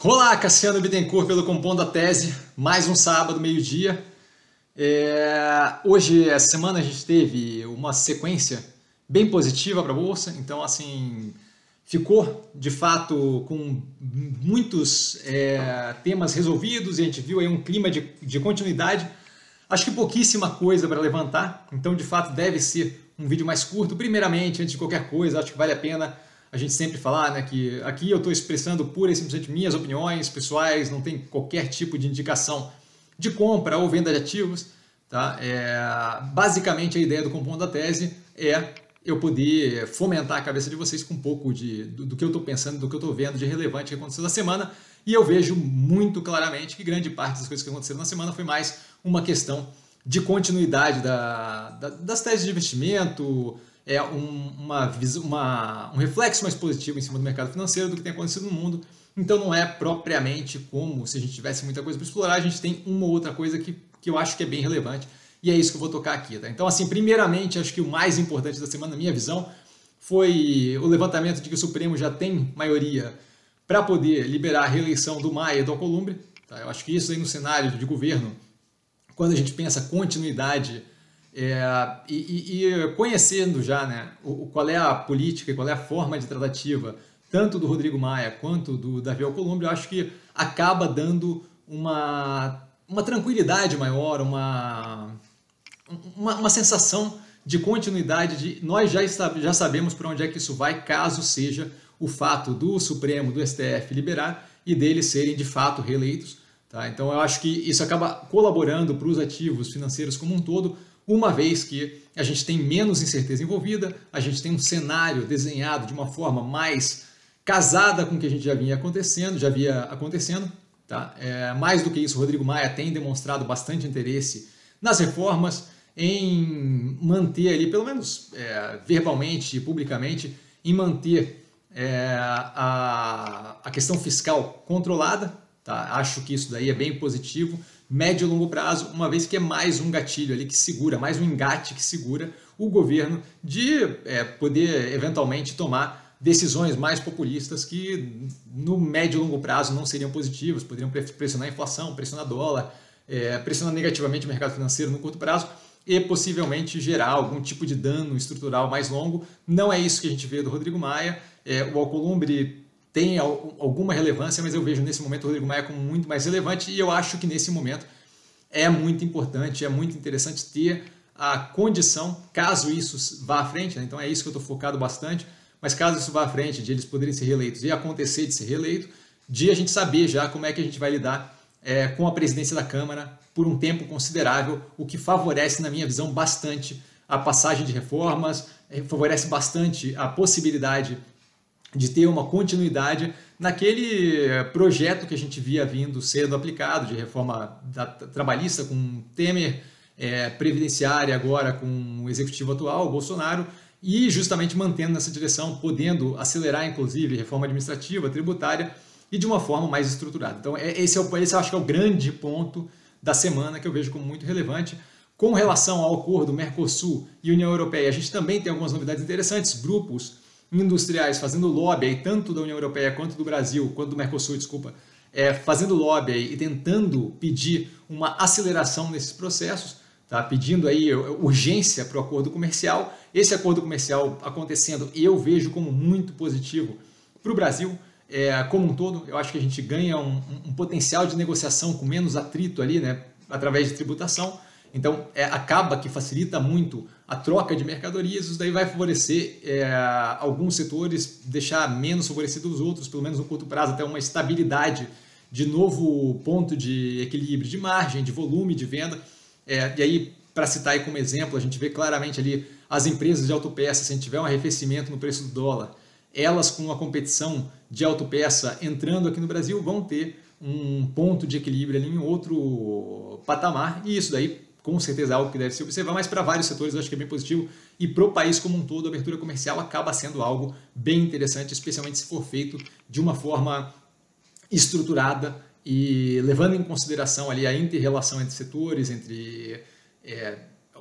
Olá, Cassiano Bittencourt pelo Compondo a Tese, mais um sábado, meio-dia. É... Hoje, essa semana, a gente teve uma sequência bem positiva para a Bolsa, então, assim, ficou de fato com muitos é, temas resolvidos e a gente viu aí um clima de, de continuidade. Acho que pouquíssima coisa para levantar, então, de fato, deve ser um vídeo mais curto. Primeiramente, antes de qualquer coisa, acho que vale a pena a gente sempre falar né, que aqui eu estou expressando pura e simplesmente minhas opiniões pessoais, não tem qualquer tipo de indicação de compra ou venda de ativos. Tá? É, basicamente, a ideia do compondo da tese é eu poder fomentar a cabeça de vocês com um pouco de, do, do que eu estou pensando, do que eu estou vendo de relevante que aconteceu na semana. E eu vejo muito claramente que grande parte das coisas que aconteceram na semana foi mais uma questão de continuidade da, da, das teses de investimento, é um, uma, uma, um reflexo mais positivo em cima do mercado financeiro do que tem acontecido no mundo. Então não é propriamente como se a gente tivesse muita coisa para explorar, a gente tem uma ou outra coisa que, que eu acho que é bem relevante e é isso que eu vou tocar aqui. Tá? Então, assim, primeiramente, acho que o mais importante da semana, na minha visão, foi o levantamento de que o Supremo já tem maioria para poder liberar a reeleição do Maia e do Alcolumbre. Tá? Eu acho que isso aí no cenário de governo, quando a gente pensa continuidade é, e, e, conhecendo já né, o, qual é a política e qual é a forma de tratativa, tanto do Rodrigo Maia quanto do Davi Alcolumbre, eu acho que acaba dando uma, uma tranquilidade maior, uma, uma, uma sensação de continuidade, de nós já, está, já sabemos para onde é que isso vai, caso seja o fato do Supremo, do STF liberar e deles serem de fato reeleitos. Tá? Então eu acho que isso acaba colaborando para os ativos financeiros como um todo, uma vez que a gente tem menos incerteza envolvida, a gente tem um cenário desenhado de uma forma mais casada com o que a gente já vinha acontecendo, já via acontecendo. Tá? É, mais do que isso, Rodrigo Maia tem demonstrado bastante interesse nas reformas, em manter ali, pelo menos é, verbalmente e publicamente, em manter é, a, a questão fiscal controlada. Tá? Acho que isso daí é bem positivo médio e longo prazo, uma vez que é mais um gatilho ali que segura, mais um engate que segura o governo de é, poder eventualmente tomar decisões mais populistas que no médio e longo prazo não seriam positivas, poderiam pressionar a inflação, pressionar dólar, é, pressionar negativamente o mercado financeiro no curto prazo e possivelmente gerar algum tipo de dano estrutural mais longo. Não é isso que a gente vê do Rodrigo Maia. É, o Alcolumbre tem alguma relevância, mas eu vejo nesse momento o Rodrigo Maia como muito mais relevante e eu acho que nesse momento é muito importante, é muito interessante ter a condição, caso isso vá à frente, né? então é isso que eu estou focado bastante, mas caso isso vá à frente, de eles poderem ser reeleitos e acontecer de ser reeleito, de a gente saber já como é que a gente vai lidar é, com a presidência da Câmara por um tempo considerável, o que favorece, na minha visão, bastante a passagem de reformas, é, favorece bastante a possibilidade de ter uma continuidade naquele projeto que a gente via vindo sendo aplicado de reforma da, trabalhista com Temer, é, previdenciária agora com o executivo atual, Bolsonaro, e justamente mantendo nessa direção, podendo acelerar inclusive reforma administrativa, tributária e de uma forma mais estruturada. Então é, esse, é o, esse eu acho que é o grande ponto da semana que eu vejo como muito relevante. Com relação ao acordo Mercosul e União Europeia, a gente também tem algumas novidades interessantes, grupos industriais fazendo lobby, aí, tanto da União Europeia quanto do Brasil, quanto do Mercosul, desculpa, é, fazendo lobby aí, e tentando pedir uma aceleração nesses processos, tá? pedindo aí urgência para o acordo comercial. Esse acordo comercial acontecendo, eu vejo como muito positivo para o Brasil. É, como um todo, eu acho que a gente ganha um, um, potencial de negociação com menos atrito ali, né, através de tributação. Então, é, acaba que facilita muito a troca de mercadorias, isso daí vai favorecer é, alguns setores, deixar menos favorecidos os outros, pelo menos no curto prazo, até uma estabilidade de novo ponto de equilíbrio de margem, de volume de venda. É, e aí, para citar aí como exemplo, a gente vê claramente ali as empresas de autopeça, se a gente tiver um arrefecimento no preço do dólar, elas com a competição de autopeça entrando aqui no Brasil vão ter um ponto de equilíbrio ali em outro patamar, e isso daí com certeza é algo que deve se observar, mas para vários setores eu acho que é bem positivo e para o país como um todo a abertura comercial acaba sendo algo bem interessante, especialmente se for feito de uma forma estruturada e levando em consideração ali a inter-relação entre setores, entre é,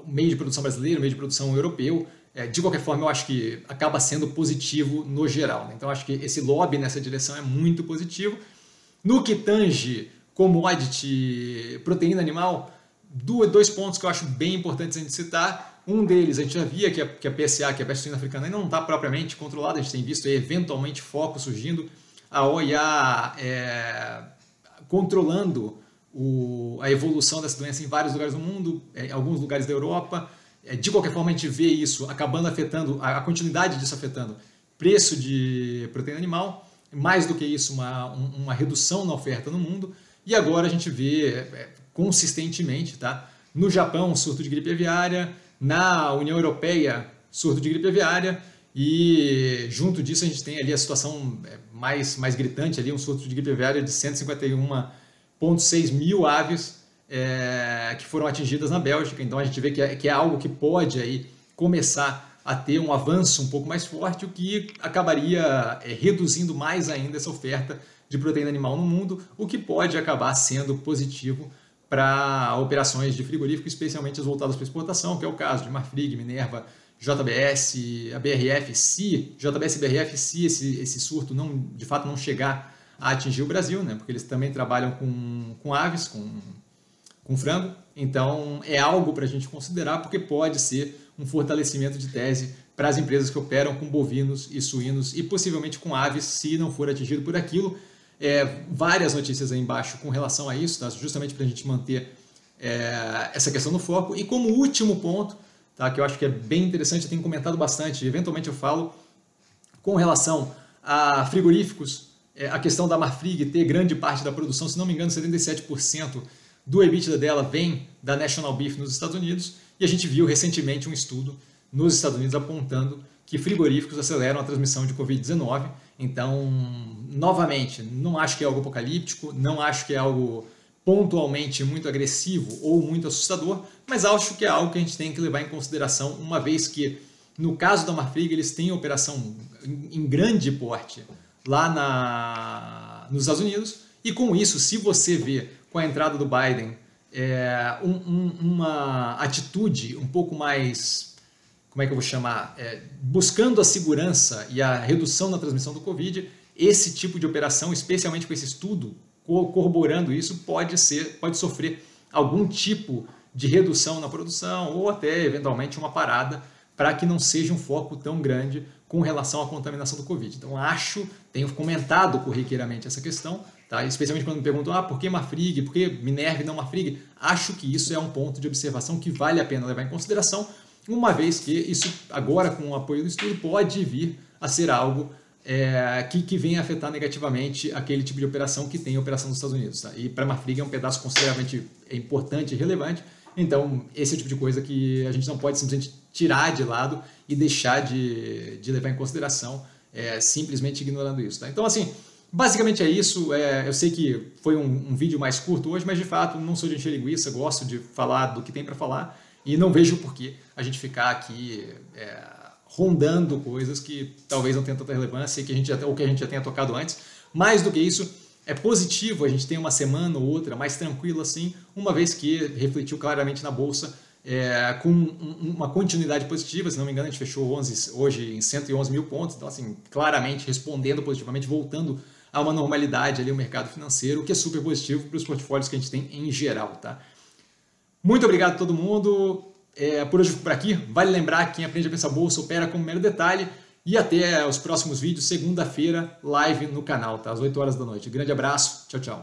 o meio de produção brasileiro, o meio de produção europeu. É, de qualquer forma, eu acho que acaba sendo positivo no geral. Né? Então, acho que esse lobby nessa direção é muito positivo. No que tange commodity proteína animal, dois pontos que eu acho bem importantes a gente citar. Um deles, a gente já via que a, que a PSA, que é a peste suína africana, ainda não está propriamente controlada, a gente tem visto aí, eventualmente focos surgindo. A OIA é, controlando o, a evolução dessa doença em vários lugares do mundo, é, em alguns lugares da Europa. É, de qualquer forma, a gente vê isso acabando afetando, a, a continuidade disso afetando preço de proteína animal, mais do que isso, uma, uma redução na oferta no mundo. E agora a gente vê é, consistentemente, tá? No Japão, surto de gripe aviária, na União Europeia, surto de gripe aviária, e junto disso a gente tem ali a situação é, mais, mais gritante, ali, um surto de gripe aviária de 151,6 mil aves é, que foram atingidas na Bélgica. Então a gente vê que é, que é algo que pode aí começar a ter um avanço um pouco mais forte, o que acabaria é, reduzindo mais ainda essa oferta de proteína animal no mundo, o que pode acabar sendo positivo para operações de frigorífico, especialmente as voltadas para exportação, que é o caso de Marfrig, Minerva, JBS, a BRF, se JBS e BRF, se esse, esse surto não, de fato não chegar a atingir o Brasil, né, porque eles também trabalham com, com aves, com, com frango, então é algo para a gente considerar, porque pode ser um fortalecimento de tese para as empresas que operam com bovinos e suínos e possivelmente com aves, se não for atingido por aquilo. É, várias notícias aí embaixo com relação a isso, tá? justamente para a gente manter é, essa questão no foco. E como último ponto, tá? que eu acho que é bem interessante, eu tenho comentado bastante, eventualmente eu falo, com relação a frigoríficos, é, a questão da Marfrig ter grande parte da produção, se não me engano, 77% do EBITDA dela vem da National Beef nos Estados Unidos, e a gente viu recentemente um estudo nos Estados Unidos apontando que frigoríficos aceleram a transmissão de Covid-19. Então, novamente, não acho que é algo apocalíptico, não acho que é algo pontualmente muito agressivo ou muito assustador, mas acho que é algo que a gente tem que levar em consideração, uma vez que, no caso da Marfrig, eles têm operação em grande porte lá na, nos Estados Unidos, e com isso, se você vê com a entrada do Biden é, um, um, uma atitude um pouco mais, como é que eu vou chamar, é, buscando a segurança e a redução na transmissão do Covid, esse tipo de operação, especialmente com esse estudo corroborando isso, pode ser, pode sofrer algum tipo de redução na produção ou até eventualmente uma parada para que não seja um foco tão grande com relação à contaminação do Covid. Então acho, tenho comentado corriqueiramente essa questão, tá? especialmente quando me perguntam ah, por que Mafrig, por que Minerva e não Mafrig, acho que isso é um ponto de observação que vale a pena levar em consideração, uma vez que isso agora com o apoio do estudo pode vir a ser algo é, que, que vem afetar negativamente aquele tipo de operação que tem a operação dos Estados Unidos. Tá? E para a Marfrig é um pedaço consideravelmente importante e relevante. Então, esse é o tipo de coisa que a gente não pode simplesmente tirar de lado e deixar de, de levar em consideração, é, simplesmente ignorando isso. Tá? Então, assim, basicamente é isso. É, eu sei que foi um, um, vídeo mais curto hoje, mas de fato não sou de encher linguiça, gosto de falar do que tem para falar e não vejo por que a gente ficar aqui. É, rondando coisas que talvez não tenham tanta relevância e que a gente já, ou que a gente já tenha tocado antes. Mais do que isso, é positivo a gente ter uma semana ou outra mais tranquila assim, uma vez que refletiu claramente na bolsa é, com uma continuidade positiva, se não me engano a gente fechou 11, hoje em 111 mil pontos, então assim, claramente respondendo positivamente, voltando a uma normalidade ali o mercado financeiro, o que é super positivo para os portfólios que a gente tem em geral, tá? Muito obrigado a todo mundo, é, por hoje fico por aqui. Vale lembrar que quem aprende a pensar bolsa opera com mero detalhe. E até os próximos vídeos, segunda-feira, live no canal, tá? Às 8 horas da noite. Grande abraço, tchau, tchau.